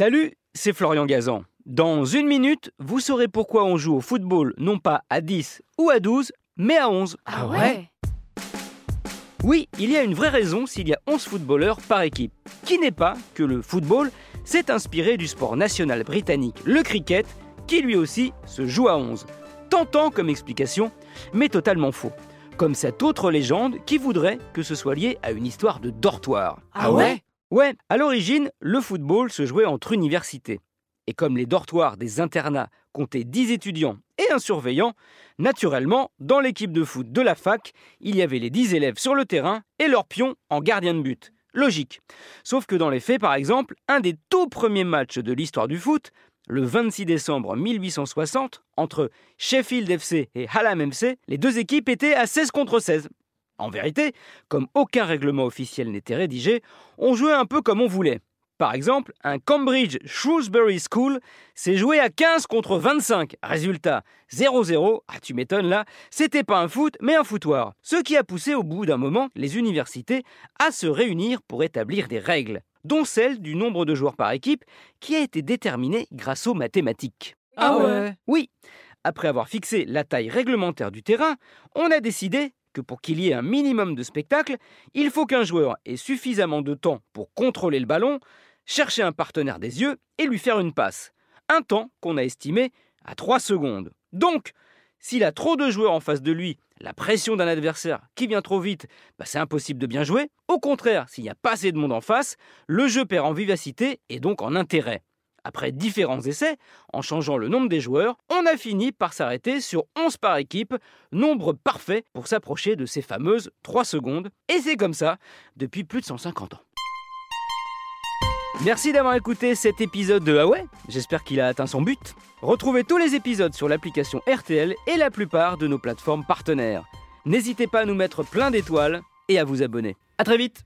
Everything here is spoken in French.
Salut, c'est Florian Gazan. Dans une minute, vous saurez pourquoi on joue au football non pas à 10 ou à 12, mais à 11. Ah ouais? Oui, il y a une vraie raison s'il y a 11 footballeurs par équipe, qui n'est pas que le football s'est inspiré du sport national britannique, le cricket, qui lui aussi se joue à 11. Tentant comme explication, mais totalement faux. Comme cette autre légende qui voudrait que ce soit lié à une histoire de dortoir. Ah ouais? Ouais, à l'origine, le football se jouait entre universités. Et comme les dortoirs des internats comptaient 10 étudiants et un surveillant, naturellement, dans l'équipe de foot de la fac, il y avait les 10 élèves sur le terrain et leurs pions en gardien de but. Logique. Sauf que dans les faits, par exemple, un des tout premiers matchs de l'histoire du foot, le 26 décembre 1860, entre Sheffield FC et Hallam MC, les deux équipes étaient à 16 contre 16. En vérité, comme aucun règlement officiel n'était rédigé, on jouait un peu comme on voulait. Par exemple, un Cambridge Shrewsbury School s'est joué à 15 contre 25. Résultat 0-0. Ah, tu m'étonnes là, c'était pas un foot, mais un foutoir. Ce qui a poussé au bout d'un moment les universités à se réunir pour établir des règles, dont celle du nombre de joueurs par équipe qui a été déterminée grâce aux mathématiques. Ah ouais? Oui, après avoir fixé la taille réglementaire du terrain, on a décidé que pour qu'il y ait un minimum de spectacle, il faut qu'un joueur ait suffisamment de temps pour contrôler le ballon, chercher un partenaire des yeux et lui faire une passe. Un temps qu'on a estimé à 3 secondes. Donc, s'il a trop de joueurs en face de lui, la pression d'un adversaire qui vient trop vite, bah, c'est impossible de bien jouer. Au contraire, s'il n'y a pas assez de monde en face, le jeu perd en vivacité et donc en intérêt. Après différents essais, en changeant le nombre des joueurs, on a fini par s'arrêter sur 11 par équipe, nombre parfait pour s'approcher de ces fameuses 3 secondes. Et c'est comme ça depuis plus de 150 ans. Merci d'avoir écouté cet épisode de ouais, j'espère qu'il a atteint son but. Retrouvez tous les épisodes sur l'application RTL et la plupart de nos plateformes partenaires. N'hésitez pas à nous mettre plein d'étoiles et à vous abonner. A très vite